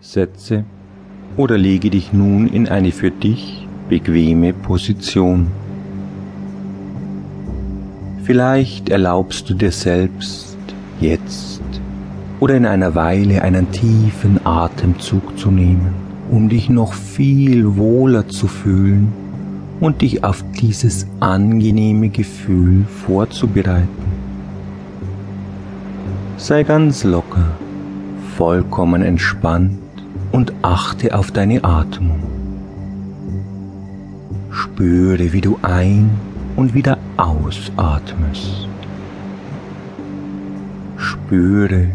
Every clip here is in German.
Setze oder lege dich nun in eine für dich bequeme Position. Vielleicht erlaubst du dir selbst jetzt oder in einer Weile einen tiefen Atemzug zu nehmen, um dich noch viel wohler zu fühlen und dich auf dieses angenehme Gefühl vorzubereiten. Sei ganz locker, vollkommen entspannt und achte auf deine Atmung. Spüre, wie du ein- und wieder ausatmest. Spüre,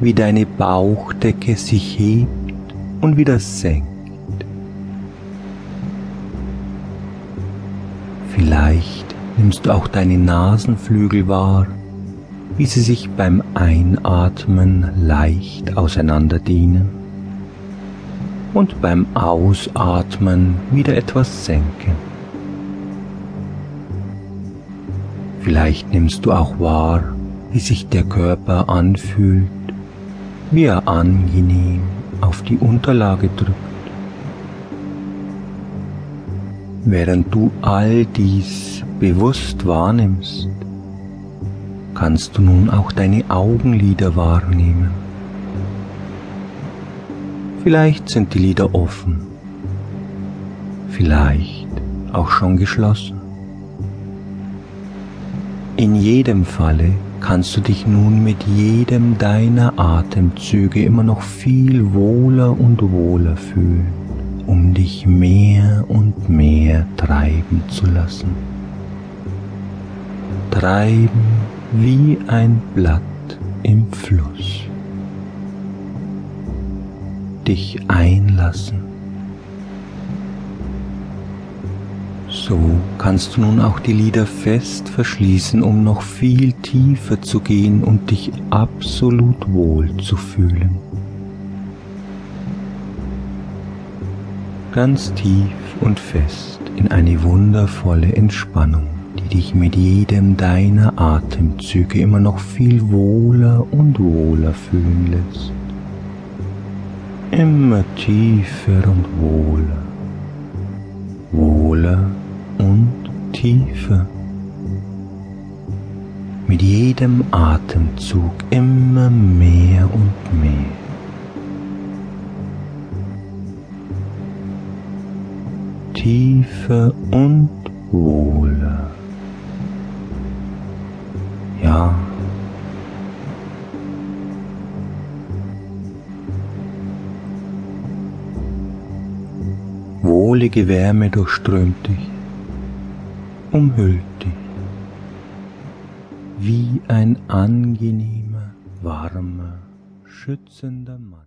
wie deine Bauchdecke sich hebt und wieder senkt. Vielleicht nimmst du auch deine Nasenflügel wahr, wie sie sich beim Einatmen leicht auseinanderdehnen und beim Ausatmen wieder etwas senken. Vielleicht nimmst du auch wahr, wie sich der Körper anfühlt, wie er angenehm auf die Unterlage drückt. Während du all dies bewusst wahrnimmst, kannst du nun auch deine Augenlider wahrnehmen. Vielleicht sind die Lider offen, vielleicht auch schon geschlossen. In jedem Falle kannst du dich nun mit jedem deiner Atemzüge immer noch viel wohler und wohler fühlen, um dich mehr und mehr treiben zu lassen. Treiben wie ein Blatt im Fluss. Dich einlassen. So kannst du nun auch die Lider fest verschließen, um noch viel tiefer zu gehen und dich absolut wohl zu fühlen. Ganz tief und fest in eine wundervolle Entspannung, die dich mit jedem deiner Atemzüge immer noch viel wohler und wohler fühlen lässt. Immer tiefer und wohler, wohler und tiefer. Mit jedem Atemzug immer mehr und mehr. Tiefer und wohler. Ja. Wohlige Wärme durchströmt dich umhüllt dich wie ein angenehmer, warmer, schützender Mann.